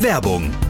Werbung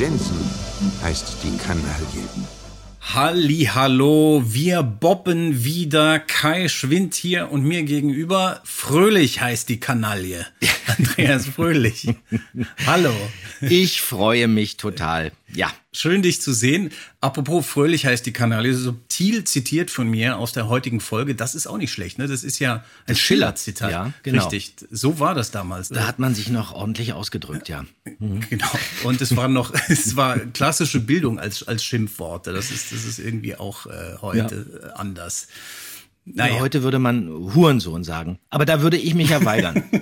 Jensen heißt die Kanaille. Halli, hallo, wir boppen wieder. Kai Schwind hier und mir gegenüber. Fröhlich heißt die Kanaille. Andreas Fröhlich. hallo. Ich freue mich total. Ja, Schön, dich zu sehen. Apropos fröhlich heißt die Kanaille, subtil zitiert von mir aus der heutigen Folge. Das ist auch nicht schlecht, ne? Das ist ja ein Schiller-Zitat. Ja, genau. Richtig. So war das damals. da hat man sich noch ordentlich ausgedrückt, ja. Genau. Und es war noch, es war klassische Bildung als, als Schimpfworte. Das ist, das ist irgendwie auch äh, heute äh, anders. Naja. Heute würde man Hurensohn sagen. Aber da würde ich mich ja weigern.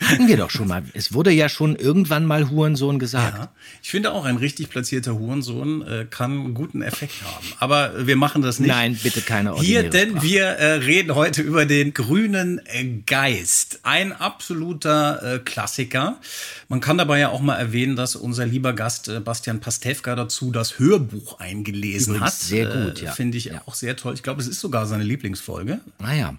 Hatten wir doch schon mal. Es wurde ja schon irgendwann mal Hurensohn gesagt. Ja, ich finde auch, ein richtig platzierter Hurensohn äh, kann einen guten Effekt haben. Aber wir machen das nicht. Nein, bitte keine Hier, denn Sprache. wir äh, reden heute über den grünen äh, Geist. Ein absoluter äh, Klassiker. Man kann dabei ja auch mal erwähnen, dass unser lieber Gast äh, Bastian Pastewka dazu das Hörbuch eingelesen Übrigens hat. sehr gut, Äh, ja. Finde ich Ja. auch sehr toll. Ich glaube, es ist sogar seine Lieblingsfolge. Naja.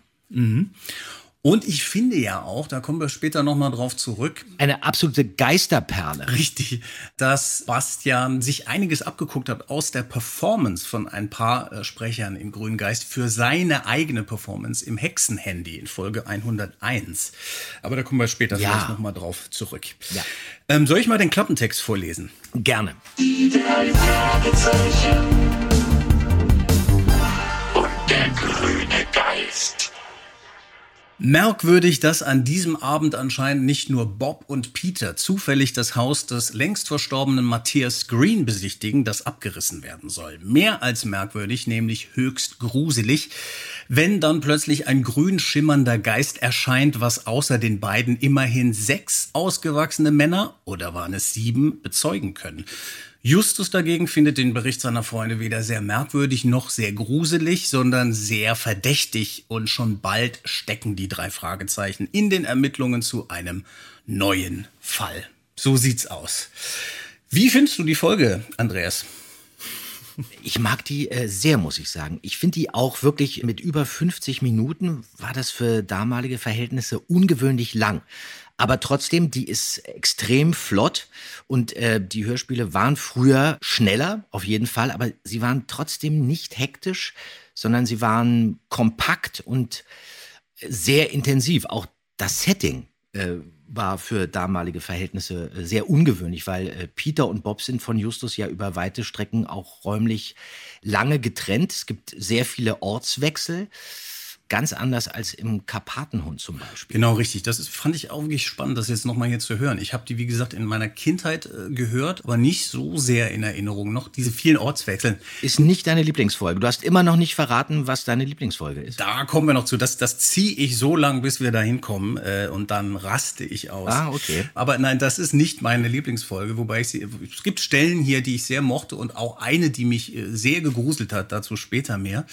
Und ich finde ja auch, da kommen wir später nochmal drauf zurück, Eine absolute Geisterperle. Richtig, dass Bastian sich einiges abgeguckt hat aus der Performance von ein paar äh, Sprechern im Grünen Geist für seine eigene Performance im Hexenhandy in Folge 101. Aber da kommen wir später Ja. vielleicht nochmal drauf zurück. Ja. Ähm, soll ich mal den Klappentext vorlesen? Gerne. Die drei Fragezeichen. Merkwürdig, dass an diesem Abend anscheinend nicht nur Bob und Peter zufällig das Haus des längst verstorbenen Matthias Green besichtigen, das abgerissen werden soll. Mehr als merkwürdig, nämlich höchst gruselig, wenn dann plötzlich ein grün schimmernder Geist erscheint, was außer den beiden immerhin sechs ausgewachsene Männer, oder waren es sieben, bezeugen können. Justus dagegen findet den Bericht seiner Freunde weder sehr merkwürdig noch sehr gruselig, sondern sehr verdächtig und schon bald stecken die drei Fragezeichen in den Ermittlungen zu einem neuen Fall. So sieht's aus. Wie findest du die Folge, Andreas? Ich mag die äh, sehr, muss ich sagen. Ich finde die auch wirklich mit über 50 Minuten war das für damalige Verhältnisse ungewöhnlich lang. Aber trotzdem, die ist extrem flott und äh, die Hörspiele waren früher schneller, auf jeden Fall, aber sie waren trotzdem nicht hektisch, sondern sie waren kompakt und sehr intensiv. Auch das Setting äh, war für damalige Verhältnisse äh, sehr ungewöhnlich, weil äh, Peter und Bob sind von Justus ja über weite Strecken auch räumlich lange getrennt. Es gibt sehr viele Ortswechsel. Ganz anders als im Karpatenhund zum Beispiel. Genau, richtig. Das ist, fand ich auch wirklich spannend, das jetzt nochmal hier zu hören. Ich habe die, wie gesagt, in meiner Kindheit äh, gehört, aber nicht so sehr in Erinnerung. Noch diese vielen Ortswechseln. Ist nicht deine Lieblingsfolge. Du hast immer noch nicht verraten, was deine Lieblingsfolge ist. Da kommen wir noch zu. Das, das ziehe ich so lang, bis wir da hinkommen äh, und dann raste ich aus. Ah, okay. Aber nein, das ist nicht meine Lieblingsfolge, wobei ich sie. Es gibt Stellen hier, die ich sehr mochte und auch eine, die mich äh, sehr gegruselt hat, dazu später mehr.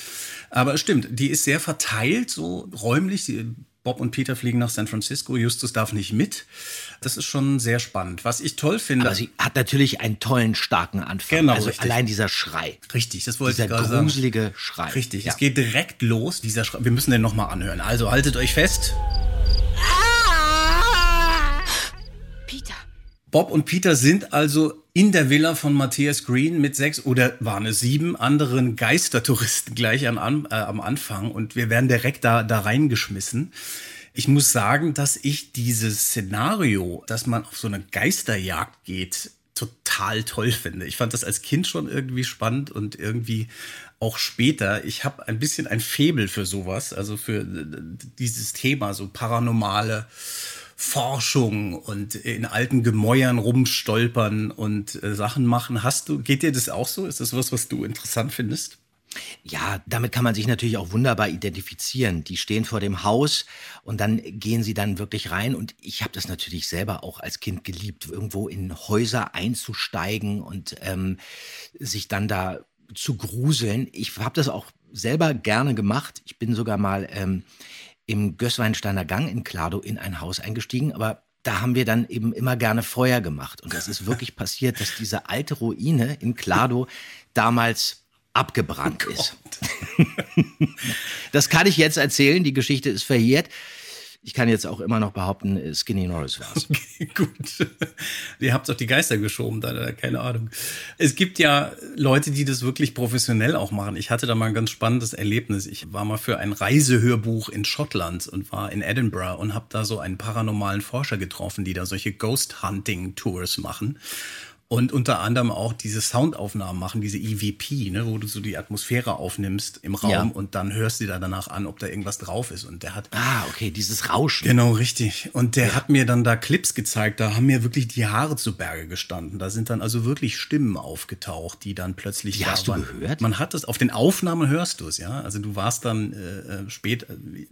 Aber es stimmt, die ist sehr verteilt, so räumlich. Sie, Bob und Peter fliegen nach San Francisco, Justus darf nicht mit. Das ist schon sehr spannend. Was ich toll finde. Aber sie hat natürlich einen tollen, starken Anfang. Genau, also richtig. allein dieser Schrei. Richtig, das wollte Dieser ich gerade sagen. gruselige Schrei. Richtig, Ja. es geht direkt los. Dieser Schra Wir müssen den nochmal anhören. Also haltet euch fest. Peter. Bob und Peter sind also in der Villa von Matthias Green mit sechs oder waren es sieben anderen Geistertouristen gleich am, An- äh, am Anfang und wir werden direkt da, da reingeschmissen. Ich muss sagen, dass ich dieses Szenario, dass man auf so eine Geisterjagd geht, total toll finde. Ich fand das als Kind schon irgendwie spannend und irgendwie auch später. Ich habe ein bisschen ein Faible für sowas, also für äh, dieses Thema, so paranormale Forschung und in alten Gemäuern rumstolpern und äh, Sachen machen. Hast du, geht dir das auch so? Ist das was, was du interessant findest? Ja, damit kann man sich natürlich auch wunderbar identifizieren. Die stehen vor dem Haus und dann gehen sie dann wirklich rein. Und ich habe das natürlich selber auch als Kind geliebt, irgendwo in Häuser einzusteigen und ähm, sich dann da zu gruseln. Ich habe das auch selber gerne gemacht. Ich bin sogar mal ähm, im Gößweinsteiner Gang in Klado in ein Haus eingestiegen, aber da haben wir dann eben immer gerne Feuer gemacht. Und das ist wirklich passiert, dass diese alte Ruine in Klado damals abgebrannt ist. Das kann ich jetzt erzählen, die Geschichte ist verjährt. Ich kann jetzt auch immer noch behaupten, Skinny Norris war's. Gut. Ihr habt doch die Geister geschoben, da, keine Ahnung. Es gibt ja Leute, die das wirklich professionell auch machen. Ich hatte da mal ein ganz spannendes Erlebnis. Ich war mal für ein Reisehörbuch in Schottland und war in Edinburgh und habe da so einen paranormalen Forscher getroffen, die da solche Ghost Hunting Tours machen. Und unter anderem auch diese Soundaufnahmen machen, diese EVP, ne, wo du so die Atmosphäre aufnimmst im Raum Ja. und dann hörst du da danach an, ob da irgendwas drauf ist. Und der hat Ah, okay, dieses Rauschen. Genau, richtig. Und der hat mir dann da Clips gezeigt, da haben mir wirklich die Haare zu Berge gestanden. Da sind dann also wirklich Stimmen aufgetaucht, die dann plötzlich Die da hast du waren. gehört? Man hat es, auf den Aufnahmen hörst du es, ja. Also du warst dann äh, äh, spät,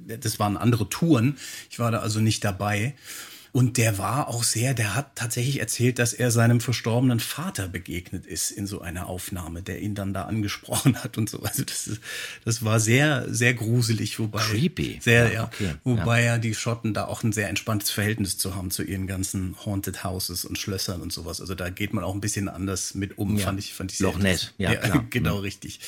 äh, das waren andere Touren. Ich war da also nicht dabei. Und der war auch sehr, der hat tatsächlich erzählt, dass er seinem verstorbenen Vater begegnet ist in so einer Aufnahme, der ihn dann da angesprochen hat und so. Also das, ist, das war sehr, sehr gruselig, wobei. Creepy. Sehr, Ja, ja. okay. Wobei ja. die Schotten da auch ein sehr entspanntes Verhältnis zu haben zu ihren ganzen Haunted Houses und Schlössern und sowas. Also da geht man auch ein bisschen anders mit um, Ja. fand ich, fand ich sehr Loch Ness, ja, klar. genau, richtig.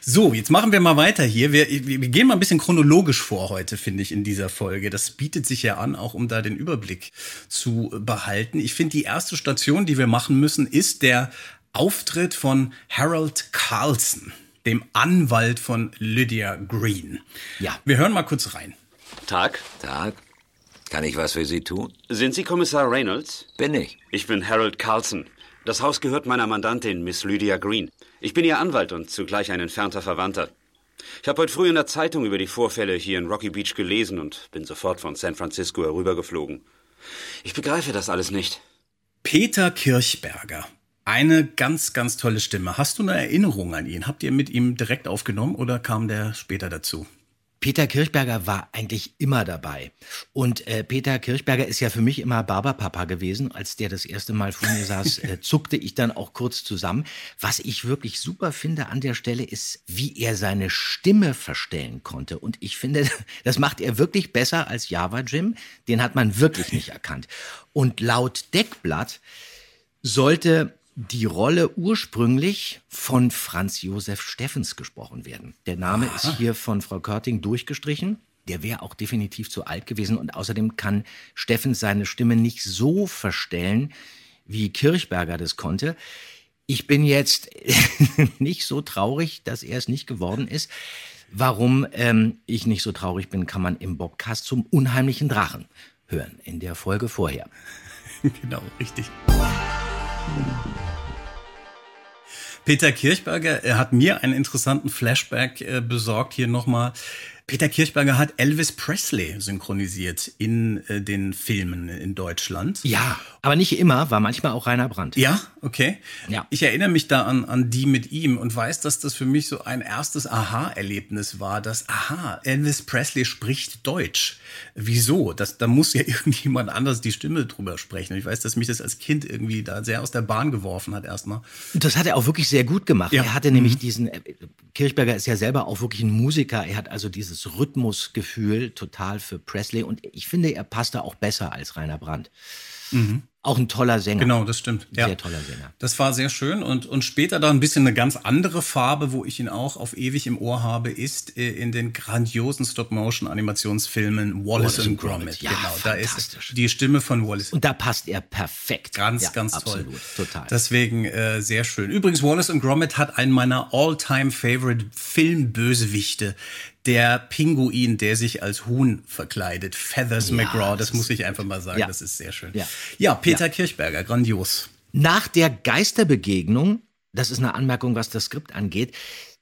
So, jetzt machen wir mal weiter hier. Wir, wir, wir gehen mal ein bisschen chronologisch vor heute, finde ich, in dieser Folge. Das bietet sich ja an, auch um da den Überblick zu behalten. Ich finde, die erste Station, die wir machen müssen, ist der Auftritt von Harold Carlson, dem Anwalt von Lydia Green. Ja. Wir hören mal kurz rein. Tag. Tag. Kann ich was für Sie tun? Sind Sie Kommissar Reynolds? Bin ich. Ich bin Harold Carlson. Das Haus gehört meiner Mandantin, Miss Lydia Green. Ich bin ihr Anwalt und zugleich ein entfernter Verwandter. Ich habe heute früh in der Zeitung über die Vorfälle hier in Rocky Beach gelesen und bin sofort von San Francisco herübergeflogen. Ich begreife das alles nicht. Peter Kirchberger. Eine ganz, ganz tolle Stimme. Hast du eine Erinnerung an ihn? Habt ihr mit ihm direkt aufgenommen oder kam der später dazu? Peter Kirchberger war eigentlich immer dabei. Und äh, Peter Kirchberger ist ja für mich immer Barberpapa gewesen. Als der das erste Mal vor mir saß, äh, zuckte ich dann auch kurz zusammen. Was ich wirklich super finde an der Stelle ist, wie er seine Stimme verstellen konnte. Und ich finde, das macht er wirklich besser als Java Jim. Den hat man wirklich nicht erkannt. Und laut Deckblatt sollte die Rolle ursprünglich von Franz Josef Steffens gesprochen werden. Der Name ist hier von Frau Körting durchgestrichen. Der wäre auch definitiv zu alt gewesen und außerdem kann Steffens seine Stimme nicht so verstellen, wie Kirchberger das konnte. Ich bin jetzt nicht so traurig, dass er es nicht geworden ist. Warum ähm, ich nicht so traurig bin, kann man im Bobcast zum unheimlichen Drachen hören, in der Folge vorher. genau, richtig. Peter Kirchberger er hat mir einen interessanten Flashback äh, besorgt hier nochmal. Peter Kirchberger hat Elvis Presley synchronisiert in äh, den Filmen in Deutschland. Ja, aber nicht immer, war manchmal auch Rainer Brandt. Ja, okay. Ja. Ich erinnere mich da an, an die mit ihm und weiß, dass das für mich so ein erstes Aha-Erlebnis war, dass, aha, Elvis Presley spricht Deutsch. Wieso? Das, da muss ja irgendjemand anders die Stimme drüber sprechen. Und ich weiß, dass mich das als Kind irgendwie da sehr aus der Bahn geworfen hat erstmal. Das hat er auch wirklich sehr gut gemacht. Ja. Er hatte nämlich diesen, äh, Kirchberger ist ja selber auch wirklich ein Musiker. Er hat also dieses Rhythmusgefühl total für Presley und ich finde, er passte auch besser als Rainer Brandt. Auch ein toller Sänger. Genau, das stimmt. Sehr toller Sänger. Das war sehr schön und, und später dann ein bisschen eine ganz andere Farbe, wo ich ihn auch auf ewig im Ohr habe, ist äh, in den grandiosen Stop-Motion-Animationsfilmen Wallace, Wallace and and Gromit. Gromit. Ja, genau, da ist die Stimme von Wallace. Und da passt er perfekt. Ganz, ja, ganz absolut, toll. Total. Deswegen äh, sehr schön. Übrigens, Wallace und Gromit hat einen meiner all-time-favorite Filmbösewichte. Der Pinguin, der sich als Huhn verkleidet. Feathers Ja, McGraw, das das muss ich einfach mal sagen. Ja. Das ist sehr schön. Ja. ja Peter Kirchberger, grandios. Nach der Geisterbegegnung, das ist eine Anmerkung, was das Skript angeht,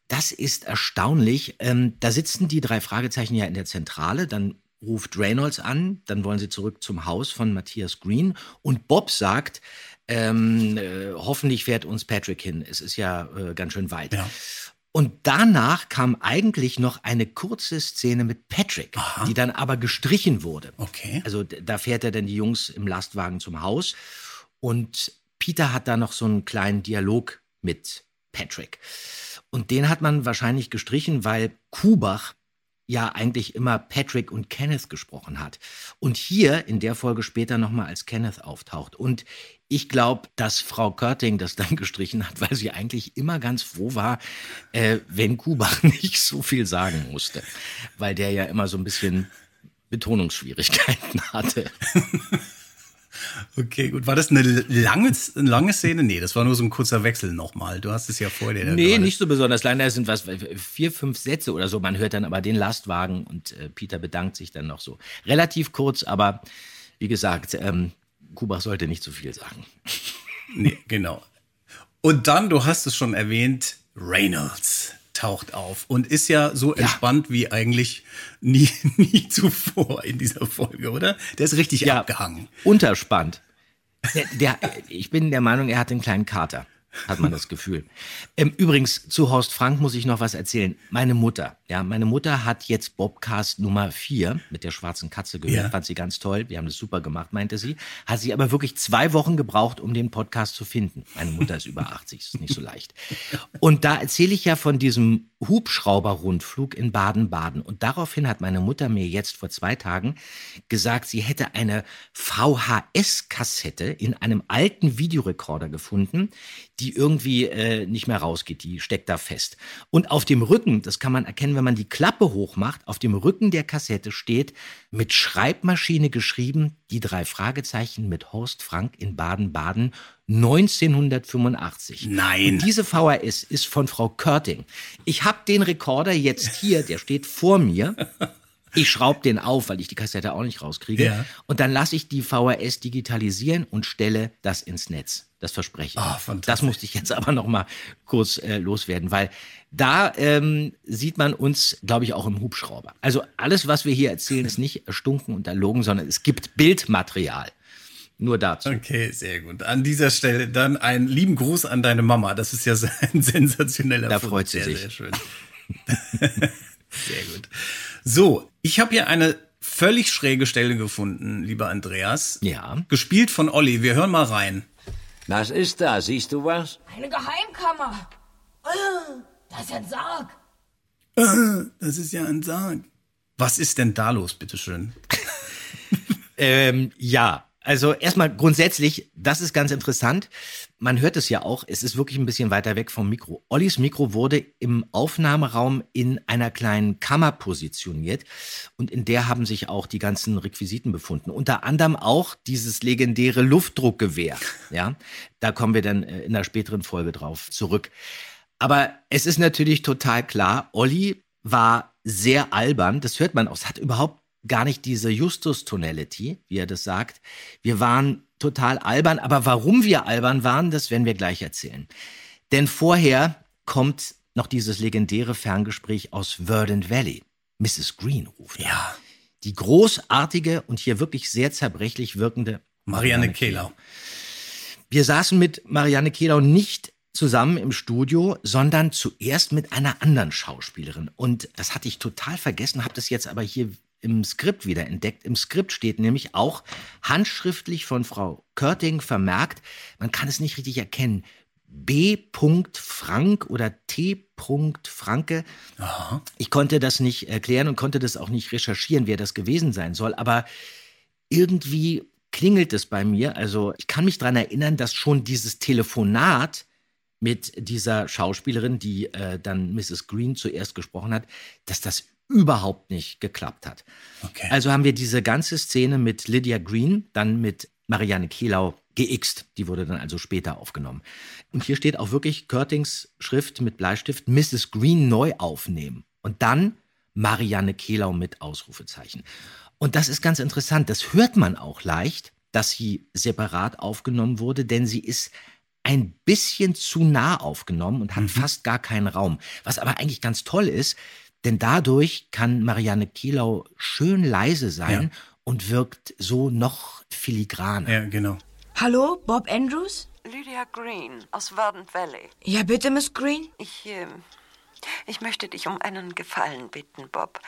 das ist erstaunlich. Ähm, da sitzen die drei Fragezeichen ja in der Zentrale, dann ruft Reynolds an, dann wollen sie zurück zum Haus von Matthias Green und Bob sagt, ähm, äh, hoffentlich fährt uns Patrick hin. Es ist ja äh, ganz schön weit. Ja. Und danach kam eigentlich noch eine kurze Szene mit Patrick, die dann aber gestrichen wurde. Okay. Also da fährt er dann die Jungs im Lastwagen zum Haus und Peter hat da noch so einen kleinen Dialog mit Patrick. Und den hat man wahrscheinlich gestrichen, weil Kubach ja eigentlich immer Patrick und Kenneth gesprochen hat. Und hier in der Folge später nochmal als Kenneth auftaucht. Und ich glaube, dass Frau Körting das dann gestrichen hat, weil sie eigentlich immer ganz froh war, äh, wenn Kubach nicht so viel sagen musste. Weil der ja immer so ein bisschen Betonungsschwierigkeiten hatte. Okay, gut. War das eine lange, eine lange Szene? Nee, das war nur so ein kurzer Wechsel nochmal. Du hast es ja vor dir. da Nee, gerade- nicht so besonders lang. Da sind was, vier, fünf Sätze oder so. Man hört dann aber den Lastwagen und äh, Peter bedankt sich dann noch so. Relativ kurz, aber wie gesagt, ähm, Kubach sollte nicht zu viel sagen. Nee, genau. Und dann, du hast es schon erwähnt, Reynolds taucht auf und ist ja so entspannt wie eigentlich nie, nie zuvor in dieser Folge, oder? Der ist richtig abgehangen. Unterspannt. Der, der, ich bin der Meinung, er hat einen kleinen Kater, hat man das Gefühl. Ähm, übrigens, zu Horst Frank muss ich noch was erzählen. Meine Mutter, ja, meine Mutter hat jetzt Bobcast Nummer 4 mit der schwarzen Katze gehört, Ja. fand sie ganz toll. Wir haben das super gemacht, meinte sie. Hat sie aber wirklich zwei Wochen gebraucht, um den Podcast zu finden. Meine Mutter ist über 80, ist nicht so leicht. Und da erzähle ich ja von diesem Hubschrauberrundflug in Baden-Baden. Und daraufhin hat meine Mutter mir jetzt vor zwei Tagen gesagt, sie hätte eine VHS-Kassette in einem alten Videorekorder gefunden, die irgendwie äh, nicht mehr rausgeht, die steckt da fest. Und auf dem Rücken, das kann man erkennen, wenn man die Klappe hochmacht, auf dem Rücken der Kassette steht mit Schreibmaschine geschrieben, die drei Fragezeichen mit Horst Frank in Baden-Baden 1985. Nein. Und diese VHS ist von Frau Körting. Ich habe den Rekorder jetzt hier, der steht vor mir. Ich schraube den auf, weil ich die Kassette auch nicht rauskriege. Ja. Und dann lasse ich die VHS digitalisieren und stelle das ins Netz. Das verspreche ich. Fantastisch. das musste ich jetzt aber noch mal kurz äh, loswerden, weil da ähm, sieht man uns, glaube ich, auch im Hubschrauber. Also alles, was wir hier erzählen, ist nicht erstunken und erlogen, sondern es gibt Bildmaterial. Nur dazu. Okay, sehr gut. An dieser Stelle dann einen lieben Gruß an deine Mama. Das ist ja ein sensationeller Da Fund. freut sie sehr, sich. Sehr schön. sehr gut. So, ich habe hier eine völlig schräge Stelle gefunden, lieber Andreas. Ja. Gespielt von Olli. Wir hören mal rein. Was ist da? Siehst du was? Eine Geheimkammer. Das ist ein Sarg. Das ist ja ein Sarg. Was ist denn da los, bitteschön? Ähm, ja, Also erstmal grundsätzlich, das ist ganz interessant. Man hört es ja auch, es ist wirklich ein bisschen weiter weg vom Mikro. Ollis Mikro wurde im Aufnahmeraum in einer kleinen Kammer positioniert und in der haben sich auch die ganzen Requisiten befunden. Unter anderem auch dieses legendäre Luftdruckgewehr. Ja, da kommen wir dann äh, in einer späteren Folge drauf zurück. Aber es ist natürlich total klar, Olli war sehr albern. Das hört man auch. Es hat überhaupt gar nicht diese Justus-Tonality, wie er das sagt. Wir waren total albern, aber warum wir albern waren, das werden wir gleich erzählen. Denn vorher kommt noch dieses legendäre Ferngespräch aus Verdant Valley. Mrs. Green ruft. an. Ja. Die großartige und hier wirklich sehr zerbrechlich wirkende Marianne Kehlau. wir saßen mit Marianne Kehlau nicht zusammen im Studio, sondern zuerst mit einer anderen Schauspielerin. Und das hatte ich total vergessen, habe das jetzt aber hier im Skript wieder entdeckt. Im Skript steht nämlich auch handschriftlich von Frau Körting vermerkt, man kann es nicht richtig erkennen, B. Frank oder T. Franke. Ich konnte das nicht erklären und konnte das auch nicht recherchieren, wer das gewesen sein soll, aber irgendwie klingelt es bei mir. Also ich kann mich daran erinnern, dass schon dieses Telefonat mit dieser Schauspielerin, die äh, dann Mrs. Green zuerst gesprochen hat, dass das überhaupt nicht geklappt hat. Okay. Also haben wir diese ganze Szene mit Lydia Green, dann mit Marianne Kehlau geixt. Die wurde dann also später aufgenommen. Und hier steht auch wirklich Körtings Schrift mit Bleistift Mrs. Green neu aufnehmen. Und dann Marianne Kehlau mit Ausrufezeichen. Und das ist ganz interessant. Das hört man auch leicht, dass sie separat aufgenommen wurde, denn sie ist ein bisschen zu nah aufgenommen und hat fast gar keinen Raum. Was aber eigentlich ganz toll ist, denn dadurch kann Marianne Kielau schön leise sein Ja. und wirkt so noch filigraner. Ja, genau. Hallo, Bob Andrews? Lydia Green aus Verdant Valley. Ja, bitte, Miss Green? Ich, ähm, ich möchte dich um einen Gefallen bitten, Bob.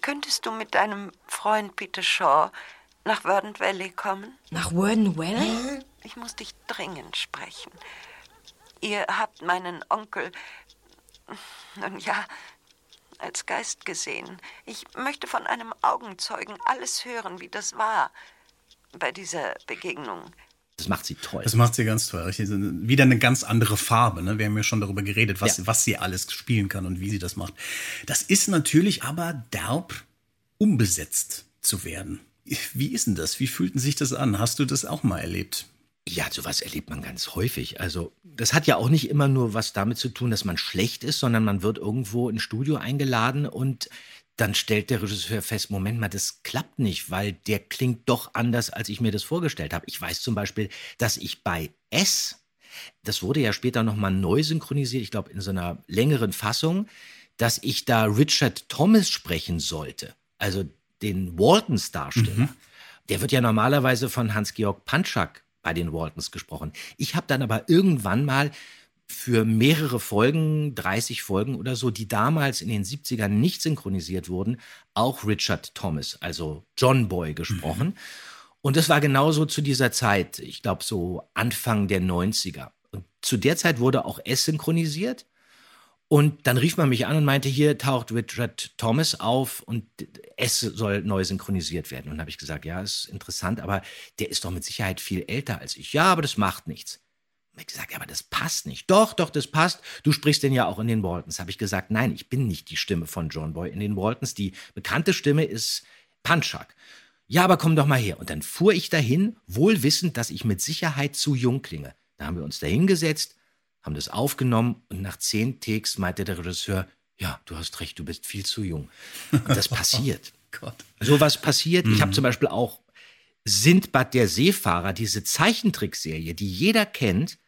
Könntest du mit deinem Freund Peter Shaw nach Verdant Valley kommen? Nach Warden Valley? Ich muss dich dringend sprechen. Ihr habt meinen Onkel, nun ja, als Geist gesehen. Ich möchte von einem Augenzeugen alles hören, wie das war bei dieser Begegnung. Das macht sie toll. Das macht sie ganz toll. Richtig, Wieder eine ganz andere Farbe. Ne? Wir haben ja schon darüber geredet, was, Ja. was sie alles spielen kann und wie sie das macht. Das ist natürlich aber derb, umbesetzt zu werden. Wie ist denn das? Wie fühlten sich das an? Hast du das auch mal erlebt? Ja, sowas erlebt man ganz häufig. Also, das hat ja auch nicht immer nur was damit zu tun, dass man schlecht ist, sondern man wird irgendwo ins Studio eingeladen und dann stellt der Regisseur fest, Moment mal, das klappt nicht, weil der klingt doch anders, als ich mir das vorgestellt habe. Ich weiß zum Beispiel, dass ich bei S, das wurde ja später nochmal neu synchronisiert, ich glaube in so einer längeren Fassung, dass ich da Richard Thomas sprechen sollte, also den Waltons Darsteller. Der wird ja normalerweise von Hans-Georg Panschak bei den Waltons gesprochen. Ich habe dann aber irgendwann mal für mehrere Folgen, 30 Folgen oder so, die damals in den 70ern nicht synchronisiert wurden, auch Richard Thomas, also John Boy gesprochen. Und das war genauso zu dieser Zeit, ich glaube so Anfang der 90er. Und zu der Zeit wurde auch S synchronisiert. Und dann rief man mich an und meinte, hier taucht Richard Thomas auf und es soll neu synchronisiert werden. Und habe ich gesagt, ja, ist interessant, aber der ist doch mit Sicherheit viel älter als ich. Ja, aber das macht nichts. Und ich gesagt, ja, aber das passt nicht. Doch, doch, das passt. Du sprichst den ja auch in den Waltons. Habe ich gesagt, nein, ich bin nicht die Stimme von John Boy in den Waltons. Die bekannte Stimme ist Panchak. Ja, aber komm doch mal her. Und dann fuhr ich dahin, wohl wissend, dass ich mit Sicherheit zu jung klinge. Da haben wir uns da hingesetzt, haben das aufgenommen und nach zehn Takes meinte der Regisseur, ja, du hast recht, du bist viel zu jung. Und das passiert. Gott. Sowas passiert. Ich habe zum Beispiel auch Sindbad der Seefahrer, diese Zeichentrickserie, die jeder kennt,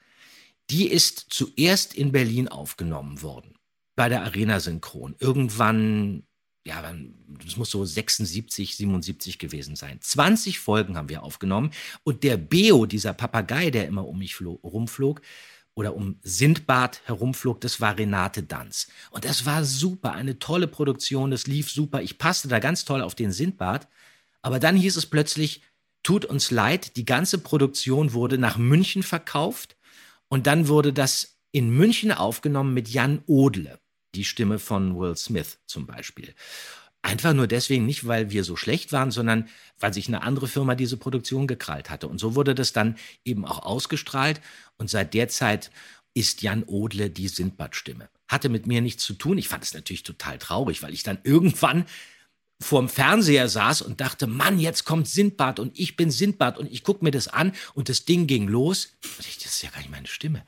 die ist zuerst in Berlin aufgenommen worden. Bei der Arena Synchron. Irgendwann, ja, das muss so 76, 77 gewesen sein. 20 Folgen haben wir aufgenommen. Und der Beo, dieser Papagei, der immer um mich flo- rumflog, oder um Sindbad herumflog, das war Renate Danz. Und das war super, eine tolle Produktion, das lief super. Ich passte da ganz toll auf den Sindbad. Aber dann hieß es plötzlich, tut uns leid, die ganze Produktion wurde nach München verkauft und dann wurde das in München aufgenommen mit Jan Odle, die Stimme von Will Smith zum Beispiel. Einfach nur deswegen nicht, weil wir so schlecht waren, sondern weil sich eine andere Firma diese Produktion gekrallt hatte. Und so wurde das dann eben auch ausgestrahlt. Und seit der Zeit ist Jan Odle die Sindbad-Stimme. Hatte mit mir nichts zu tun. Ich fand es natürlich total traurig, weil ich dann irgendwann vorm Fernseher saß und dachte, Mann, jetzt kommt Sindbad und ich bin Sindbad und ich gucke mir das an und das Ding ging los. Und ich, das ist ja gar nicht meine Stimme.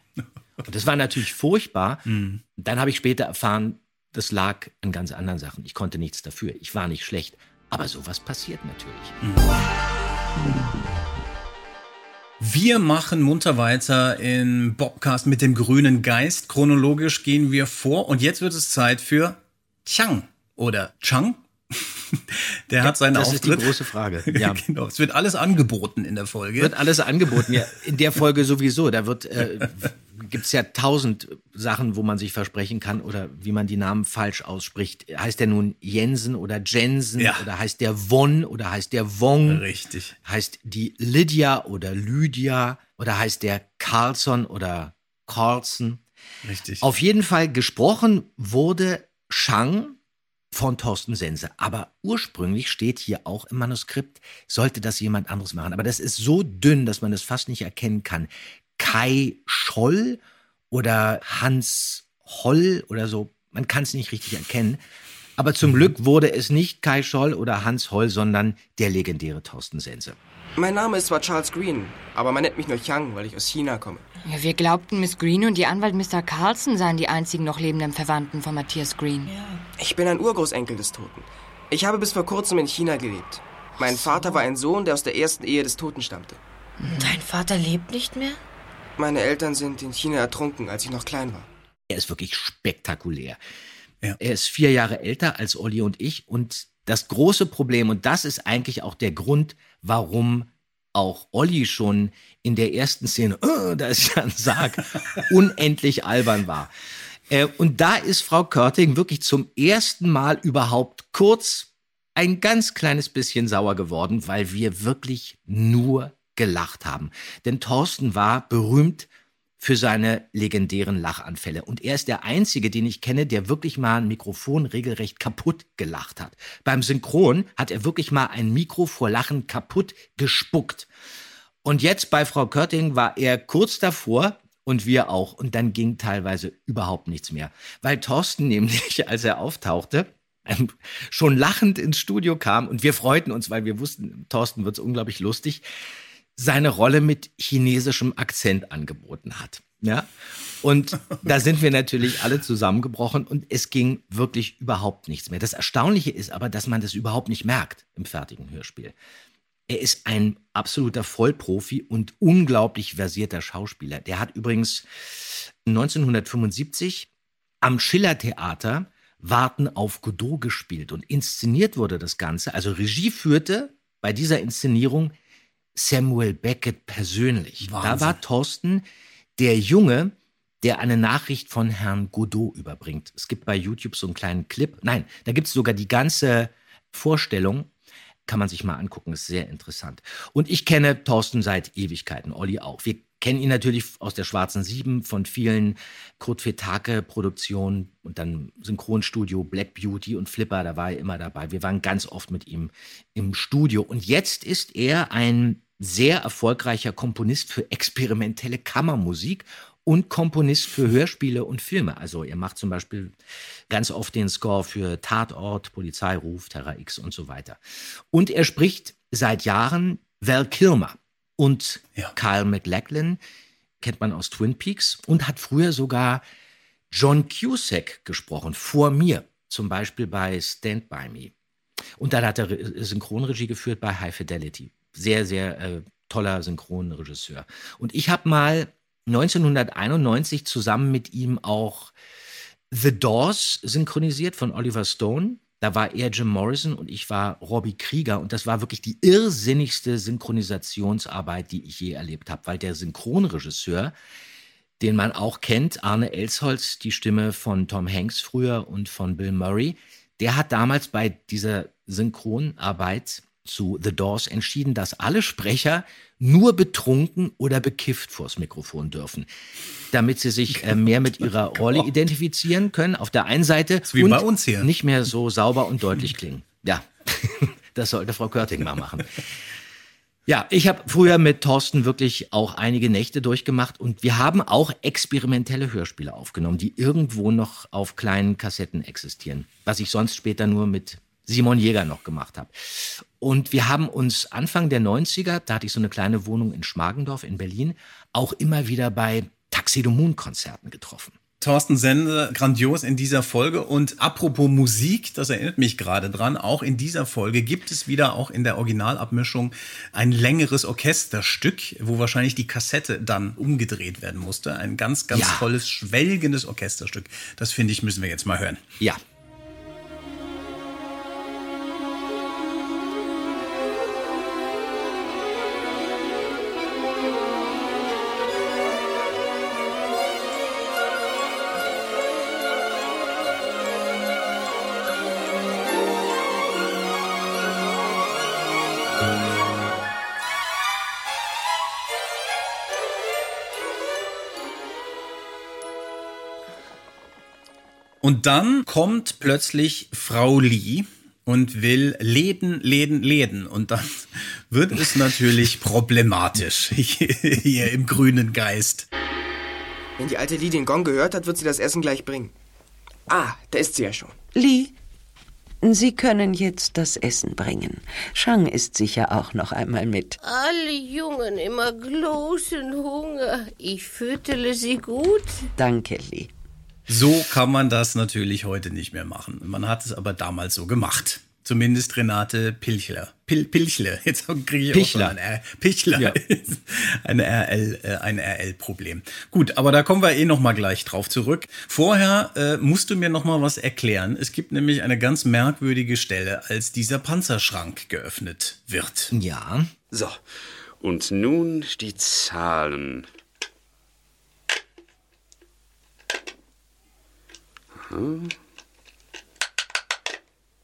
Und das war natürlich furchtbar. Dann habe ich später erfahren, das lag an ganz anderen Sachen. Ich konnte nichts dafür. Ich war nicht schlecht. Aber sowas passiert natürlich. Wir machen munter weiter in Bobcast mit dem grünen Geist. Chronologisch gehen wir vor und jetzt wird es Zeit für Chang oder Chang. Der hat seinen das ist die Auftritt. große Frage. Ja. genau. Es wird alles angeboten in der Folge. Wird alles angeboten, ja. In der Folge sowieso. Da wird, äh, gibt's ja tausend Sachen, wo man sich versprechen kann oder wie man die Namen falsch ausspricht. Heißt der nun Jensen oder Jensen Ja. oder heißt der Von oder heißt der Wong? Richtig. Heißt die Lydia oder Lydia oder heißt der Carlson oder Carlson? Richtig. Auf jeden Fall gesprochen wurde Shang von Thorsten Sense. Aber ursprünglich steht hier auch im Manuskript, sollte das jemand anderes machen. Aber das ist so dünn, dass man es fast nicht erkennen kann. Kai Scholl oder Hans Holl oder so. Man kann es nicht richtig erkennen. Aber zum Glück wurde es nicht Kai Scholl oder Hans Holl, sondern der legendäre Thorsten Sense. Mein Name ist zwar Charles Green, aber man nennt mich nur Chiang, weil ich aus China komme. Ja, wir glaubten, Miss Green und ihr Anwalt Mr. Carlson seien die einzigen noch lebenden Verwandten von Matthias Green. Ich bin ein Urgroßenkel des Toten. Ich habe bis vor kurzem in China gelebt. Mein Vater war ein Sohn, der aus der ersten Ehe des Toten stammte. Dein Vater lebt nicht mehr? Meine Eltern sind in China ertrunken, als ich noch klein war. Er ist wirklich spektakulär. Ja. Er ist vier Jahre älter als Olli und ich. Und das große Problem, und das ist eigentlich auch der Grund, warum auch Olli schon in der ersten Szene, oh, da ist ja ein Sarg, unendlich albern war. Äh, und da ist Frau Körting wirklich zum ersten Mal überhaupt kurz ein ganz kleines bisschen sauer geworden, weil wir wirklich nur gelacht haben. Denn Thorsten war berühmt für seine legendären Lachanfälle. Und er ist der Einzige, den ich kenne, der wirklich mal ein Mikrofon regelrecht kaputt gelacht hat. Beim Synchron hat er wirklich mal ein Mikro vor Lachen kaputt gespuckt. Und jetzt bei Frau Körting war er kurz davor und wir auch. Und dann ging teilweise überhaupt nichts mehr. Weil Thorsten nämlich, als er auftauchte, schon lachend ins Studio kam und wir freuten uns, weil wir wussten, Thorsten wird's unglaublich lustig, seine Rolle mit chinesischem Akzent angeboten hat. Ja? Und da sind wir natürlich alle zusammengebrochen und es ging wirklich überhaupt nichts mehr. Das Erstaunliche ist aber, dass man das überhaupt nicht merkt im fertigen Hörspiel. Er ist ein absoluter Vollprofi und unglaublich versierter Schauspieler. Der hat übrigens 1975 am Schillertheater Warten auf Godot gespielt und inszeniert wurde das Ganze. Also Regie führte bei dieser Inszenierung Samuel Beckett persönlich. Da Wahnsinn. war Thorsten der Junge, der eine Nachricht von Herrn Godot überbringt. Es gibt bei YouTube so einen kleinen Clip. Nein, da gibt es sogar die ganze Vorstellung. Kann man sich mal angucken, ist sehr interessant. Und ich kenne Thorsten seit Ewigkeiten, Olli auch. Wir kennen ihn natürlich aus der Schwarzen Sieben, von vielen Kurt Fetake-Produktionen und dann Synchronstudio, Black Beauty und Flipper, da war er immer dabei. Wir waren ganz oft mit ihm im Studio. Und jetzt ist er ein sehr erfolgreicher Komponist für experimentelle Kammermusik und Komponist für Hörspiele und Filme. Also er macht zum Beispiel ganz oft den Score für Tatort, Polizeiruf, Terra X und so weiter. Und er spricht seit Jahren Val Kilmer und Ja. Kyle MacLachlan, kennt man aus Twin Peaks, und hat früher sogar John Cusack gesprochen, vor mir, zum Beispiel bei Stand By Me. Und dann hat er Re- Synchronregie geführt bei High Fidelity. Sehr, sehr äh, toller Synchronregisseur. Und ich habe mal 1991 zusammen mit ihm auch The Doors synchronisiert von Oliver Stone. Da war er Jim Morrison und ich war Robbie Krieger. Und das war wirklich die irrsinnigste Synchronisationsarbeit, die ich je erlebt habe, weil der Synchronregisseur, den man auch kennt, Arne Elsholz, die Stimme von Tom Hanks früher und von Bill Murray, der hat damals bei dieser Synchronarbeit zu The Doors entschieden, dass alle Sprecher nur betrunken oder bekifft vors Mikrofon dürfen, damit sie sich äh, mehr mit ihrer Rolle identifizieren können. Auf der einen Seite wie und bei uns hier. nicht mehr so sauber und deutlich klingen. Ja, das sollte Frau Körting mal machen. Ja, ich habe früher mit Thorsten wirklich auch einige Nächte durchgemacht und wir haben auch experimentelle Hörspiele aufgenommen, die irgendwo noch auf kleinen Kassetten existieren, was ich sonst später nur mit Simon Jäger noch gemacht habe. Und wir haben uns Anfang der 90er, da hatte ich so eine kleine Wohnung in Schmargendorf in Berlin, auch immer wieder bei Taxido Moon Konzerten getroffen. Thorsten Sende, grandios in dieser Folge. Und apropos Musik, das erinnert mich gerade dran, auch in dieser Folge gibt es wieder auch in der Originalabmischung ein längeres Orchesterstück, wo wahrscheinlich die Kassette dann umgedreht werden musste. Ein ganz, ganz Ja. tolles, schwelgendes Orchesterstück. Das finde ich, müssen wir jetzt mal hören. Ja. Und dann kommt plötzlich Frau Lee und will Läden, Läden, Läden. Und dann wird es natürlich problematisch hier im grünen Geist. Wenn die alte Lee den Gong gehört hat, wird sie das Essen gleich bringen. Ah, da ist sie ja schon. Lee, Sie können jetzt das Essen bringen. Shang ist sicher auch noch einmal mit. Alle Jungen immer großen Hunger. Ich füttere sie gut. Danke, Lee. So kann man das natürlich heute nicht mehr machen. Man hat es aber damals so gemacht. Zumindest Renate Pilchler. Pil Pilchle. Jetzt kriege ich Pichler. auch schon ein R. Pichler. Ja. Ein RL, äh, ein RL-Problem. Gut, aber da kommen wir eh noch mal gleich drauf zurück. Vorher äh, musst du mir noch mal was erklären. Es gibt nämlich eine ganz merkwürdige Stelle, als dieser Panzerschrank geöffnet wird. Ja. So, und nun die Zahlen.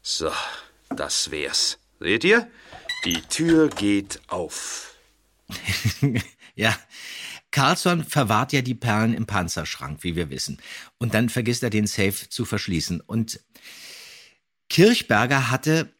So, das wär's. Seht ihr? Die Tür geht auf. ja. Carlson verwahrt ja die Perlen im Panzerschrank, wie wir wissen. Und dann vergisst er den Safe zu verschließen. Und Kirchberger hatte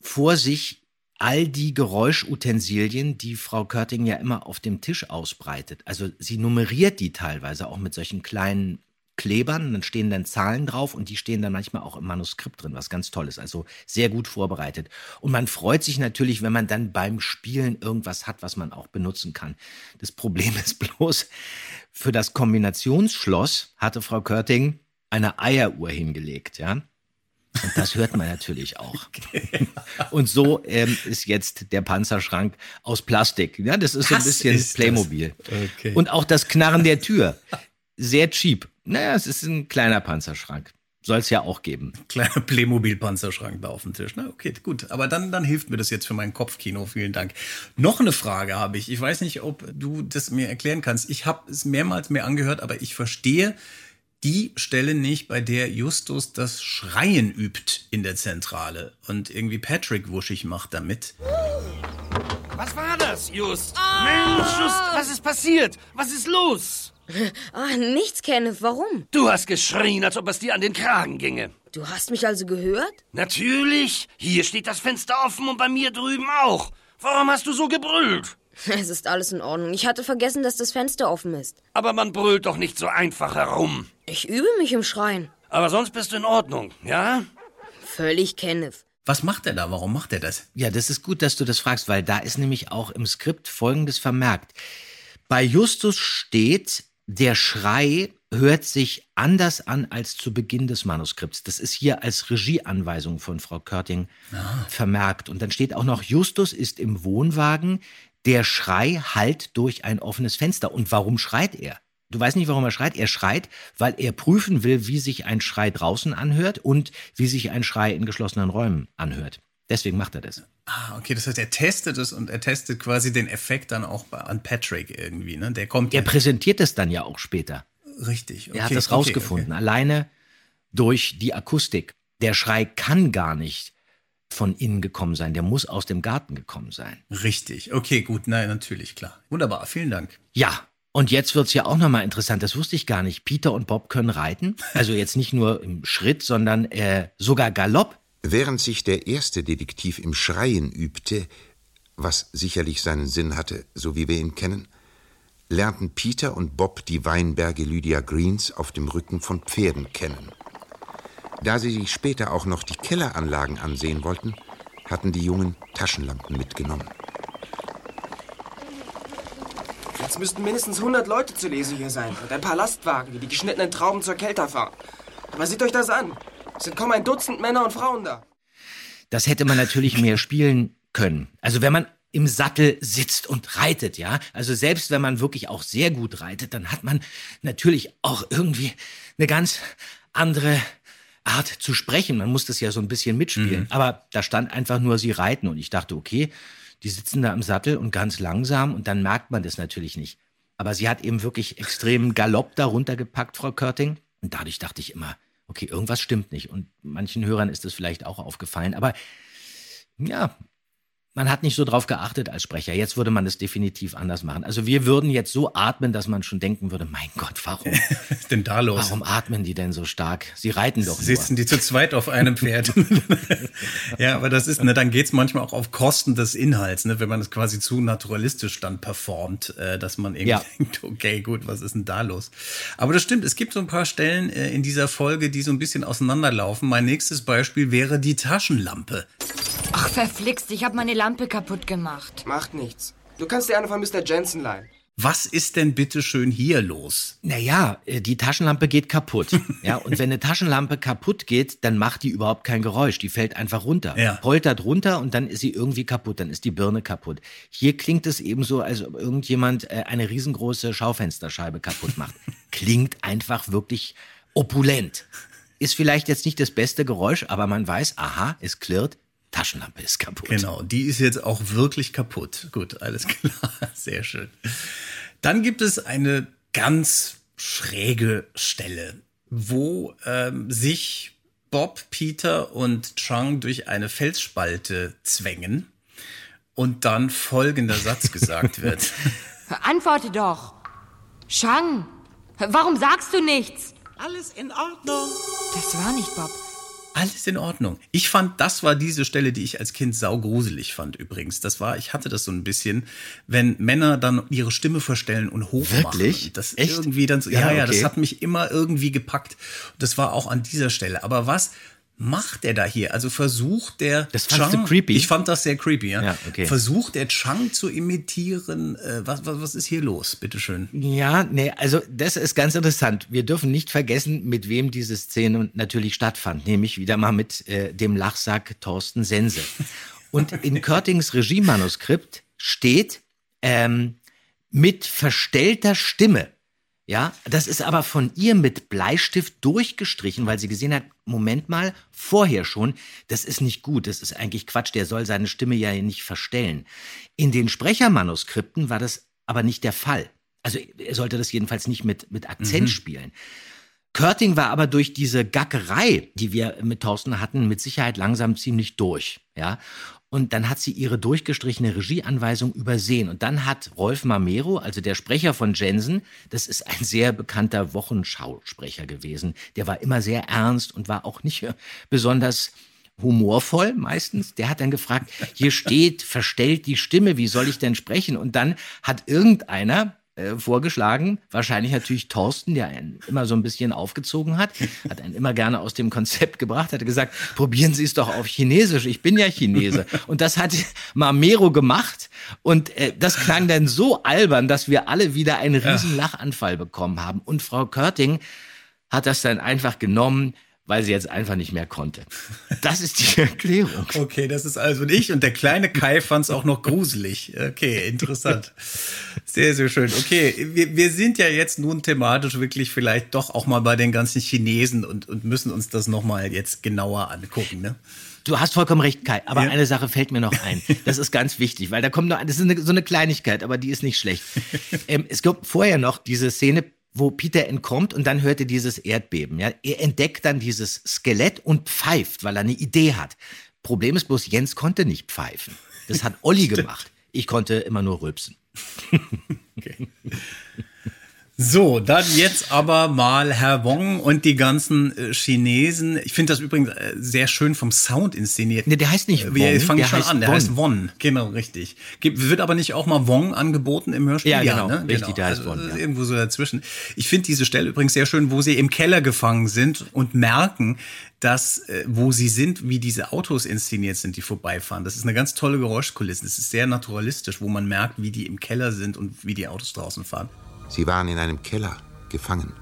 vor sich all die Geräuschutensilien, die Frau Körting ja immer auf dem Tisch ausbreitet. Also sie nummeriert die teilweise auch mit solchen kleinen Klebern, dann stehen dann Zahlen drauf und die stehen dann manchmal auch im Manuskript drin, was ganz toll ist. Also sehr gut vorbereitet. Und man freut sich natürlich, wenn man dann beim Spielen irgendwas hat, was man auch benutzen kann. Das Problem ist bloß, für das Kombinationsschloss hatte Frau Körting eine Eieruhr hingelegt, ja. Und das hört man natürlich auch. Und so ähm, ist jetzt der Panzerschrank aus Plastik. Ja, das ist so ein bisschen? Playmobil. Okay. Und auch das Knarren der Tür. Sehr cheap. Naja, es ist ein kleiner Panzerschrank. Soll es ja auch geben. Kleiner Playmobil-Panzerschrank da auf dem Tisch. Na, okay, gut. Aber dann, dann hilft mir das jetzt für mein Kopfkino. Vielen Dank. Noch eine Frage habe ich. Ich weiß nicht, ob du das mir erklären kannst. Ich habe es mehrmals mir angehört, aber ich verstehe die Stelle nicht, bei der Justus das Schreien übt in der Zentrale und irgendwie Patrick wuschig macht damit. Was war das, Just? Mensch, Just, was ist passiert? Was ist los? Ah, nichts, Kenneth. Warum? Du hast geschrien, als ob es dir an den Kragen ginge. Du hast mich also gehört? Natürlich. Hier steht das Fenster offen und bei mir drüben auch. Warum hast du so gebrüllt? Es ist alles in Ordnung. Ich hatte vergessen, dass das Fenster offen ist. Aber man brüllt doch nicht so einfach herum. Ich übe mich im Schreien. Aber sonst bist du in Ordnung, ja? Völlig, Kenneth. Was macht er da? Warum macht er das? Ja, das ist gut, dass du das fragst, weil da ist nämlich auch im Skript Folgendes vermerkt. Bei Justus steht, der Schrei hört sich anders an als zu Beginn des Manuskripts. Das ist hier als Regieanweisung von Frau Körting vermerkt. Und dann steht auch noch, Justus ist im Wohnwagen, der Schrei hallt durch ein offenes Fenster. Und warum schreit er? Du weißt nicht, warum er schreit. Er schreit, weil er prüfen will, wie sich ein Schrei draußen anhört und wie sich ein Schrei in geschlossenen Räumen anhört. Deswegen macht er das. Ah, okay, das heißt, er testet es und er testet quasi den Effekt dann auch bei, an Patrick irgendwie, ne? Der kommt Er ja präsentiert es dann ja auch später. richtig. Okay, Er hat das okay, rausgefunden, alleine durch die Akustik. Der Schrei kann gar nicht von innen gekommen sein. Der muss aus dem Garten gekommen sein. Richtig. Okay, gut. Nein, natürlich, klar. Wunderbar. Vielen Dank. Ja. Und jetzt wird's ja auch nochmal interessant, das wusste ich gar nicht. Peter und Bob können reiten. Also jetzt nicht nur im Schritt, sondern äh, sogar Galopp. Während sich der erste Detektiv im Schreien übte, was sicherlich seinen Sinn hatte, so wie wir ihn kennen, lernten Peter und Bob die Weinberge Lydia Greens auf dem Rücken von Pferden kennen. Da sie sich später auch noch die Kelleranlagen ansehen wollten, hatten die Jungen Taschenlampen mitgenommen. Jetzt müssten mindestens 100 Leute zu lesen hier sein und ein paar Lastwagen, die die geschnittenen Trauben zur Kelter fahren. Aber seht euch das an. Es sind kaum ein Dutzend Männer und Frauen da. Das hätte man natürlich mehr spielen können. Also wenn man im Sattel sitzt und reitet, ja. Also selbst wenn man wirklich auch sehr gut reitet, dann hat man natürlich auch irgendwie eine ganz andere Art zu sprechen. Man muss das ja so ein bisschen mitspielen. Mhm. Aber da stand einfach nur, sie reiten und ich dachte, okay, die sitzen da im Sattel und ganz langsam und dann merkt man das natürlich nicht. Aber sie hat eben wirklich extremen Galopp darunter gepackt, Frau Körting. Und dadurch dachte ich immer, okay, irgendwas stimmt nicht. Und manchen Hörern ist das vielleicht auch aufgefallen. Aber ja, man hat nicht so drauf geachtet als Sprecher. Jetzt würde man es definitiv anders machen. Also wir würden jetzt so atmen, dass man schon denken würde, mein Gott, warum? Was ist denn da los? Warum atmen die denn so stark? Sie reiten doch nur. Sitzen die zu zweit auf einem Pferd? ja, aber das ist, ne, dann geht's manchmal auch auf Kosten des Inhalts, ne, wenn man es quasi zu naturalistisch dann performt, äh, dass man irgendwie Ja. denkt, okay, gut, was ist denn da los? Aber das stimmt, es gibt so ein paar Stellen äh, in dieser Folge, die so ein bisschen auseinanderlaufen. Mein nächstes Beispiel wäre die Taschenlampe. Ach, verflixt, ich habe meine Lampe kaputt gemacht. Macht nichts. Du kannst dir eine von Mr. Jensen leihen. Was ist denn bitte schön hier los? Naja, äh, die Taschenlampe geht kaputt. ja, und wenn eine Taschenlampe kaputt geht, dann macht die überhaupt kein Geräusch. Die fällt einfach runter. Ja. Poltert runter und dann ist sie irgendwie kaputt. Dann ist die Birne kaputt. Hier klingt es eben so, als ob irgendjemand äh, eine riesengroße Schaufensterscheibe kaputt macht. klingt einfach wirklich opulent. Ist vielleicht jetzt nicht das beste Geräusch, aber man weiß, aha, es klirrt, Taschenlampe ist kaputt. Genau, die ist jetzt auch wirklich kaputt. Gut, alles klar, sehr schön. Dann gibt es eine ganz schräge Stelle, wo ähm, sich Bob, Peter und Chang durch eine Felsspalte zwängen und dann folgender Satz gesagt wird. Antworte doch. Shang, warum sagst du nichts? Alles in Ordnung. Das war nicht Bob. Alles in Ordnung. Ich fand, das war diese Stelle, die ich als Kind saugruselig fand übrigens. Das war, ich hatte das so ein bisschen, wenn Männer dann ihre Stimme verstellen und hoch Wirklich? Das Echt? irgendwie dann so, Ja, ja, ja, das okay. hat mich immer irgendwie gepackt. Das war auch an dieser Stelle. Aber was macht der da hier? Also versucht der Das du creepy? Ich fand das sehr creepy, ja. Ja, okay. Versucht der Chang zu imitieren. Äh, was, was, was ist hier los? Bitteschön. Ja, nee, also das ist ganz interessant. Wir dürfen nicht vergessen, mit wem diese Szene natürlich stattfand, nämlich wieder mal mit äh, dem Lachsack Thorsten Sense. Und in Körtings Regiemanuskript steht ähm, mit verstellter Stimme. Ja, das ist aber von ihr mit Bleistift durchgestrichen, weil sie gesehen hat, Moment mal, vorher schon, das ist nicht gut, das ist eigentlich Quatsch, der soll seine Stimme ja nicht verstellen. In den Sprechermanuskripten war das aber nicht der Fall. Also er sollte das jedenfalls nicht mit, mit Akzent Mhm. spielen. Körting war aber durch diese Gackerei, die wir mit Thorsten hatten, mit Sicherheit langsam ziemlich durch. Ja. Und dann hat sie ihre durchgestrichene Regieanweisung übersehen. Und dann hat Rolf Mamero, also der Sprecher von Jensen, das ist ein sehr bekannter Wochenschausprecher gewesen. Der war immer sehr ernst und war auch nicht besonders humorvoll meistens. Der hat dann gefragt, hier steht, verstellt die Stimme, wie soll ich denn sprechen? Und dann hat irgendeiner äh, vorgeschlagen, wahrscheinlich natürlich Thorsten, der einen immer so ein bisschen aufgezogen hat, hat einen immer gerne aus dem Konzept gebracht, hat gesagt, probieren Sie es doch auf Chinesisch, ich bin ja Chinese. Und das hat Mamero gemacht und äh, das klang dann so albern, dass wir alle wieder einen riesen Lachanfall bekommen haben. Und Frau Körting hat das dann einfach genommen, weil sie jetzt einfach nicht mehr konnte. Das ist die Erklärung. Okay, das ist also ich und der kleine Kai fand es auch noch gruselig. Okay, interessant. Sehr, sehr schön. Okay, wir, wir sind ja jetzt nun thematisch wirklich vielleicht doch auch mal bei den ganzen Chinesen und, und müssen uns das nochmal jetzt genauer angucken, ne? Du hast vollkommen recht, Kai. Aber Ja. eine Sache fällt mir noch ein. Das ist ganz wichtig, weil da kommt noch, das ist eine, so eine Kleinigkeit, aber die ist nicht schlecht. Ähm, es gibt vorher noch diese Szene, wo Peter entkommt und dann hört er dieses Erdbeben. Ja? Er entdeckt dann dieses Skelett und pfeift, weil er eine Idee hat. Problem ist bloß, Jens konnte nicht pfeifen. Das hat Olli gemacht. Ich konnte immer nur rülpsen. So, dann jetzt aber mal Herr Wong und die ganzen äh, Chinesen. Ich finde das übrigens äh, sehr schön vom Sound inszeniert. Nee, der heißt nicht Wong. Wir fangen schon an. Der Won. heißt Won. Genau, richtig. Gibt, wird aber nicht auch mal Wong angeboten im Hörspiel? Ja, genau. ne? Richtig, der heißt also, Won, äh, ja. Irgendwo so dazwischen. Ich finde diese Stelle übrigens sehr schön, wo sie im Keller gefangen sind und merken, dass, äh, wo sie sind, wie diese Autos inszeniert sind, die vorbeifahren. Das ist eine ganz tolle Geräuschkulisse. Das ist sehr naturalistisch, wo man merkt, wie die im Keller sind und wie die Autos draußen fahren. Sie waren in einem Keller gefangen.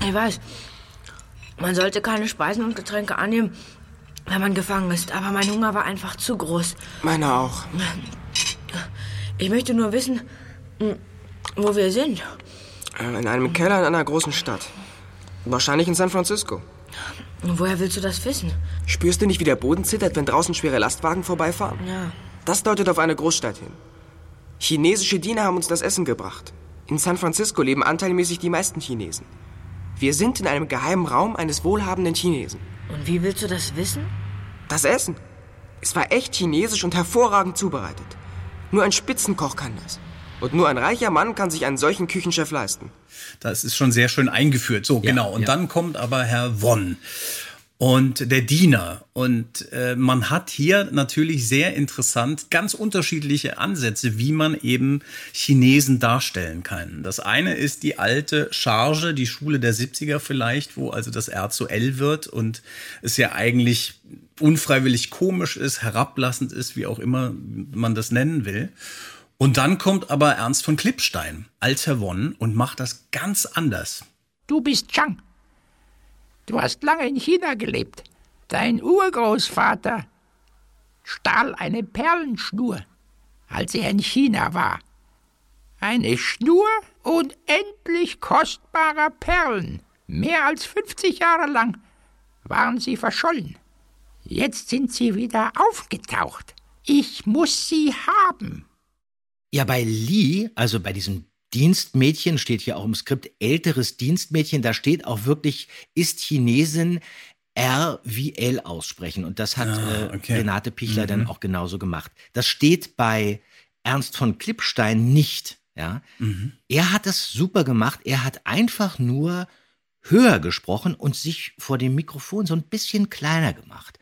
Ich weiß, man sollte keine Speisen und Getränke annehmen, wenn man gefangen ist. Aber mein Hunger war einfach zu groß. Meiner auch. Ich möchte nur wissen, hm, wo wir sind. Äh, In einem Keller in einer großen Stadt. Wahrscheinlich in San Francisco. Woher willst du das wissen? Spürst du nicht, wie der Boden zittert, wenn draußen schwere Lastwagen vorbeifahren? Ja. Das deutet auf eine Großstadt hin. Chinesische Diener haben uns das Essen gebracht. In San Francisco leben anteilmäßig die meisten Chinesen. Wir sind in einem geheimen Raum eines wohlhabenden Chinesen. Und wie willst du das wissen? Das Essen. Es war echt chinesisch und hervorragend zubereitet. Nur ein Spitzenkoch kann das. Und nur ein reicher Mann kann sich einen solchen Küchenchef leisten. Das ist schon sehr schön eingeführt. So, genau. Und dann kommt aber Herr Won und der Diener. Und äh, man hat hier natürlich sehr interessant ganz unterschiedliche Ansätze, wie man eben Chinesen darstellen kann. Das eine ist die alte Charge, die Schule der 70er vielleicht, wo also das R zu L wird und es ja eigentlich unfreiwillig komisch ist, herablassend ist, wie auch immer man das nennen will. Und dann kommt aber Ernst von Klippstein als Herr Won und macht das ganz anders. Du bist Chang. Du hast lange in China gelebt. Dein Urgroßvater stahl eine Perlenschnur, als er in China war. Eine Schnur unendlich kostbarer Perlen. Mehr als 50 Jahre lang waren sie verschollen. Jetzt sind sie wieder aufgetaucht. Ich muss sie haben. Ja, bei Lee, also bei diesem Dienstmädchen, steht hier auch im Skript älteres Dienstmädchen, da steht auch wirklich, ist Chinesin R wie L aussprechen. Und das hat Ah, äh, okay. Renate Pichler Mhm. dann auch genauso gemacht. Das steht bei Ernst von Klippstein nicht. Ja? Mhm. Er hat das super gemacht. Er hat einfach nur höher gesprochen und sich vor dem Mikrofon so ein bisschen kleiner gemacht.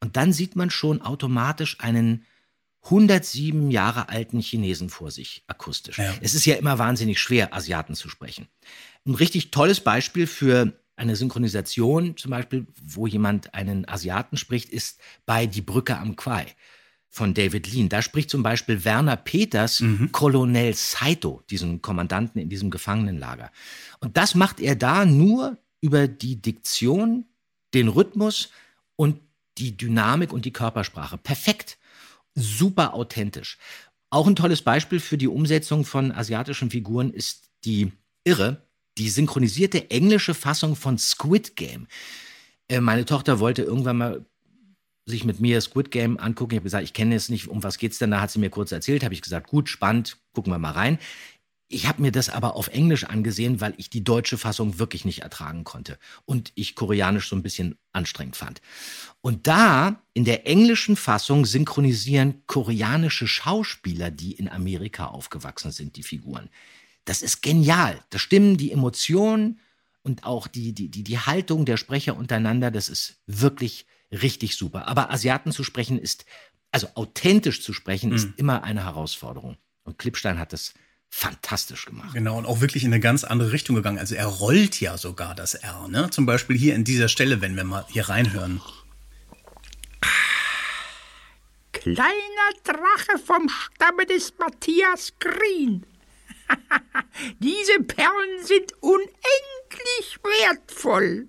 Und dann sieht man schon automatisch einen 107 Jahre alten Chinesen vor sich, akustisch. Es ist ja immer wahnsinnig schwer, Asiaten zu sprechen. Ein richtig tolles Beispiel für eine Synchronisation, zum Beispiel, wo jemand einen Asiaten spricht, ist bei Die Brücke am Quai von David Lean. Da spricht zum Beispiel Werner Peters Colonel Saito, diesen Kommandanten in diesem Gefangenenlager. Und das macht er da nur über die Diktion, den Rhythmus und die Dynamik und die Körpersprache. Perfekt. Super authentisch. Auch ein tolles Beispiel für die Umsetzung von asiatischen Figuren ist die Irre, die synchronisierte englische Fassung von Squid Game. Äh, meine Tochter wollte irgendwann mal sich mit mir Squid Game angucken. Ich habe gesagt, ich kenne es nicht, um was geht's denn? Da hat sie mir kurz erzählt, habe ich gesagt, gut, spannend, gucken wir mal rein. Ich habe mir das aber auf Englisch angesehen, weil ich die deutsche Fassung wirklich nicht ertragen konnte und ich Koreanisch so ein bisschen anstrengend fand. Und da in der englischen Fassung synchronisieren koreanische Schauspieler, die in Amerika aufgewachsen sind, die Figuren. Das ist genial. Da stimmen die Emotionen und auch die, die, die, die Haltung der Sprecher untereinander, das ist wirklich richtig super. Aber Asiaten zu sprechen ist, also authentisch zu sprechen, ist Mhm. immer eine Herausforderung. Und Klippstein hat das fantastisch gemacht. Genau, und auch wirklich in eine ganz andere Richtung gegangen. Also er rollt ja sogar das R, ne? Zum Beispiel hier in dieser Stelle, wenn wir mal hier reinhören. Kleiner Drache vom Stamme des Matthias Green. Diese Perlen sind unendlich wertvoll.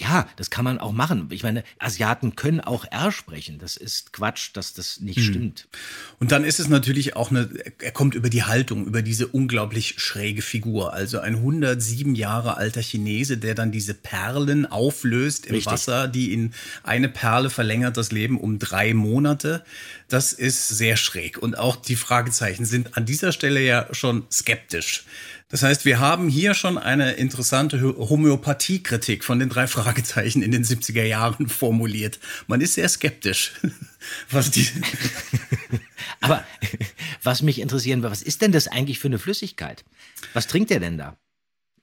Ja, das kann man auch machen. Ich meine, Asiaten können auch R sprechen. Das ist Quatsch, dass das nicht Hm. stimmt. Und dann ist es natürlich auch eine, er kommt über die Haltung, über diese unglaublich schräge Figur. Also ein 107 Jahre alter Chinese, der dann diese Perlen auflöst im Richtig. Wasser, die in eine Perle verlängert das Leben um drei Monate. Das ist sehr schräg. Und auch die Fragezeichen sind an dieser Stelle ja schon skeptisch. Das heißt, wir haben hier schon eine interessante Homöopathiekritik von den drei Fragezeichen in den 70er Jahren formuliert. Man ist sehr skeptisch, was die. Aber was mich interessieren würde, was ist denn das eigentlich für eine Flüssigkeit? Was trinkt der denn da?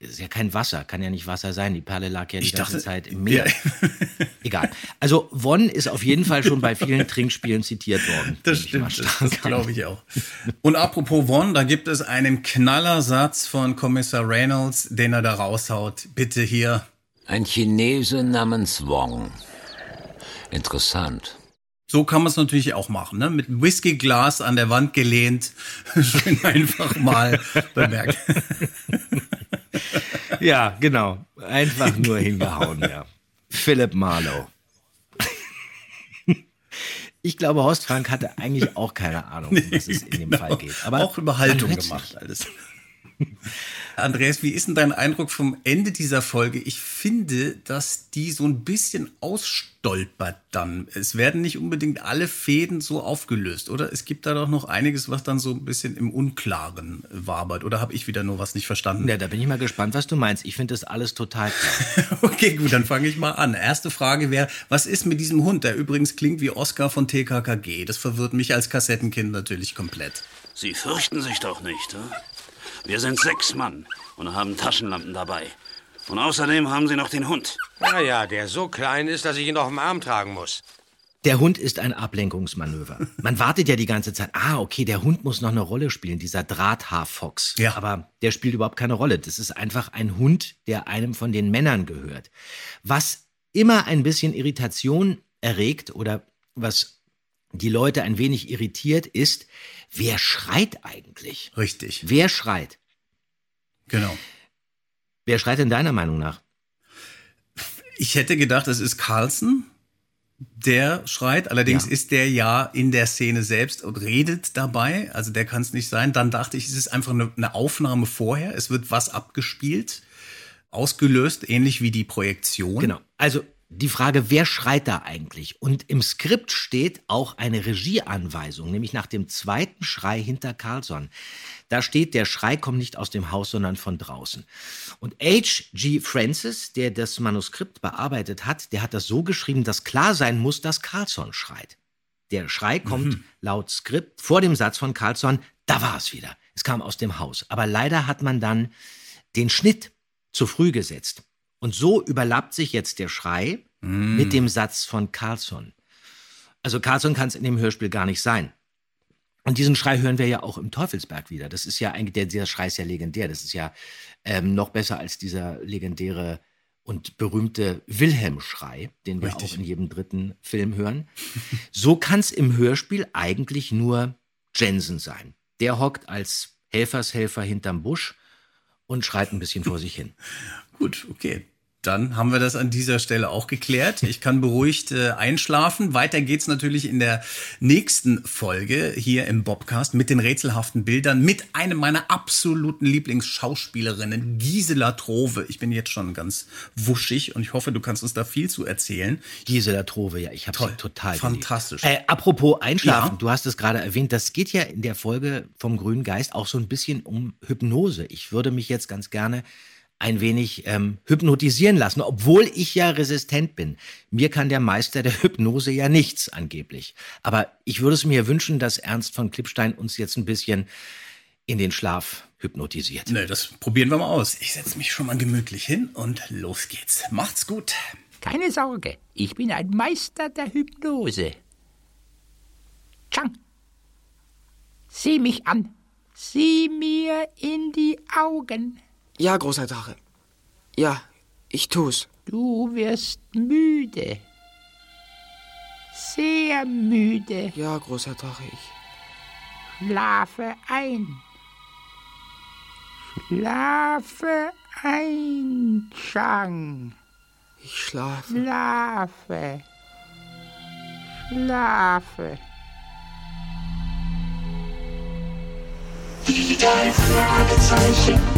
Das ist ja kein Wasser, kann ja nicht Wasser sein. Die Perle lag ja die Ich ganze dachte- Zeit im Meer. Egal. Also Won ist auf jeden Fall schon bei vielen Trinkspielen zitiert worden. Das stimmt, das, glaube ich auch. Und apropos One, da gibt es einen Knallersatz von Kommissar Reynolds, den er da raushaut. Bitte hier. Ein Chinese namens Wong. Interessant. So kann man es natürlich auch machen, ne? Mit einem Whiskyglas an der Wand gelehnt. Schön einfach mal bemerkt. Ja, genau. Einfach nur hingehauen, ja. Philip Marlowe. Ich glaube, Horst Frank hatte eigentlich auch keine Ahnung, um was es in dem Fall geht. Aber auch über Haltung gemacht alles. Andreas, wie ist denn dein Eindruck vom Ende dieser Folge? Ich finde, dass die so ein bisschen ausstolpert dann. Es werden nicht unbedingt alle Fäden so aufgelöst, oder? Es gibt da doch noch einiges, was dann so ein bisschen im Unklaren wabert. Oder habe ich wieder nur was nicht verstanden? Ja, da bin ich mal gespannt, was du meinst. Ich finde das alles total klar. Okay, gut, dann fange ich mal an. Erste Frage wäre, was ist mit diesem Hund, der übrigens klingt wie Oscar von TKKG? Das verwirrt mich als Kassettenkind natürlich komplett. Sie fürchten sich doch nicht, hm? Wir sind sechs Mann und haben Taschenlampen dabei. Und außerdem haben Sie noch den Hund. Ja, ja, der so klein ist, dass ich ihn auf dem Arm tragen muss. Der Hund ist ein Ablenkungsmanöver. Man wartet ja die ganze Zeit, ah, okay, der Hund muss noch eine Rolle spielen, dieser Drahthaarfox. Ja. Aber der spielt überhaupt keine Rolle. Das ist einfach ein Hund, der einem von den Männern gehört. Was immer ein bisschen Irritation erregt oder was die Leute ein wenig irritiert, ist, wer schreit eigentlich? Richtig. Wer schreit? Genau. Wer schreit in deiner Meinung nach? Ich hätte gedacht, es ist Carlson, der schreit. Allerdings Ja. ist der ja in der Szene selbst und redet dabei. Also der kann es nicht sein. Dann dachte ich, es ist einfach eine, eine Aufnahme vorher. Es wird was abgespielt, ausgelöst, ähnlich wie die Projektion. Genau. Also die Frage, wer schreit da eigentlich? Und im Skript steht auch eine Regieanweisung, nämlich nach dem zweiten Schrei hinter Carlson. Da steht, der Schrei kommt nicht aus dem Haus, sondern von draußen. Und H.G. Francis, der das Manuskript bearbeitet hat, der hat das so geschrieben, dass klar sein muss, dass Carlson schreit. Der Schrei kommt laut Skript vor dem Satz von Carlson, da war es wieder. Es kam aus dem Haus. Aber leider hat man dann den Schnitt zu früh gesetzt. Und so überlappt sich jetzt der Schrei Mm. mit dem Satz von Carlson. Also Carlson kann es in dem Hörspiel gar nicht sein. Und diesen Schrei hören wir ja auch im Teufelsberg wieder. Das ist ja eigentlich, der, dieser Schrei ist ja legendär. Das ist ja ähm, noch besser als dieser legendäre und berühmte Wilhelm-Schrei, den wir Richtig. auch in jedem dritten Film hören. so kann es im Hörspiel eigentlich nur Jensen sein. Der hockt als Helfershelfer hinterm Busch und schreit ein bisschen vor sich hin. Gut, okay. Dann haben wir das an dieser Stelle auch geklärt. Ich kann beruhigt äh, einschlafen. Weiter geht's natürlich in der nächsten Folge hier im Bobcast mit den rätselhaften Bildern mit einem meiner absoluten Lieblingsschauspielerinnen, Gisela Trove. Ich bin jetzt schon ganz wuschig und ich hoffe, du kannst uns da viel zu erzählen. Gisela Trove, ja, ich habe sie total. Fantastisch. Äh, apropos Einschlafen, Ja. du hast es gerade erwähnt, das geht ja in der Folge vom Grünen Geist auch so ein bisschen um Hypnose. Ich würde mich jetzt ganz gerne ein wenig ähm, hypnotisieren lassen, obwohl ich ja resistent bin. Mir kann der Meister der Hypnose ja nichts angeblich. Aber ich würde es mir wünschen, dass Ernst von Klippstein uns jetzt ein bisschen in den Schlaf hypnotisiert. Ne, das probieren wir mal aus. Ich setze mich schon mal gemütlich hin und los geht's. Macht's gut. Keine Sorge, ich bin ein Meister der Hypnose. Chang, sieh mich an. Sieh mir in die Augen. Ja, großer Drache. Ja, ich tu's. Du wirst müde. Sehr müde. Ja, großer Drache, ich. Schlafe ein. Schlafe ein, Chang. Ich schlafe. Schlafe. Schlafe. Die drei Fragezeichen.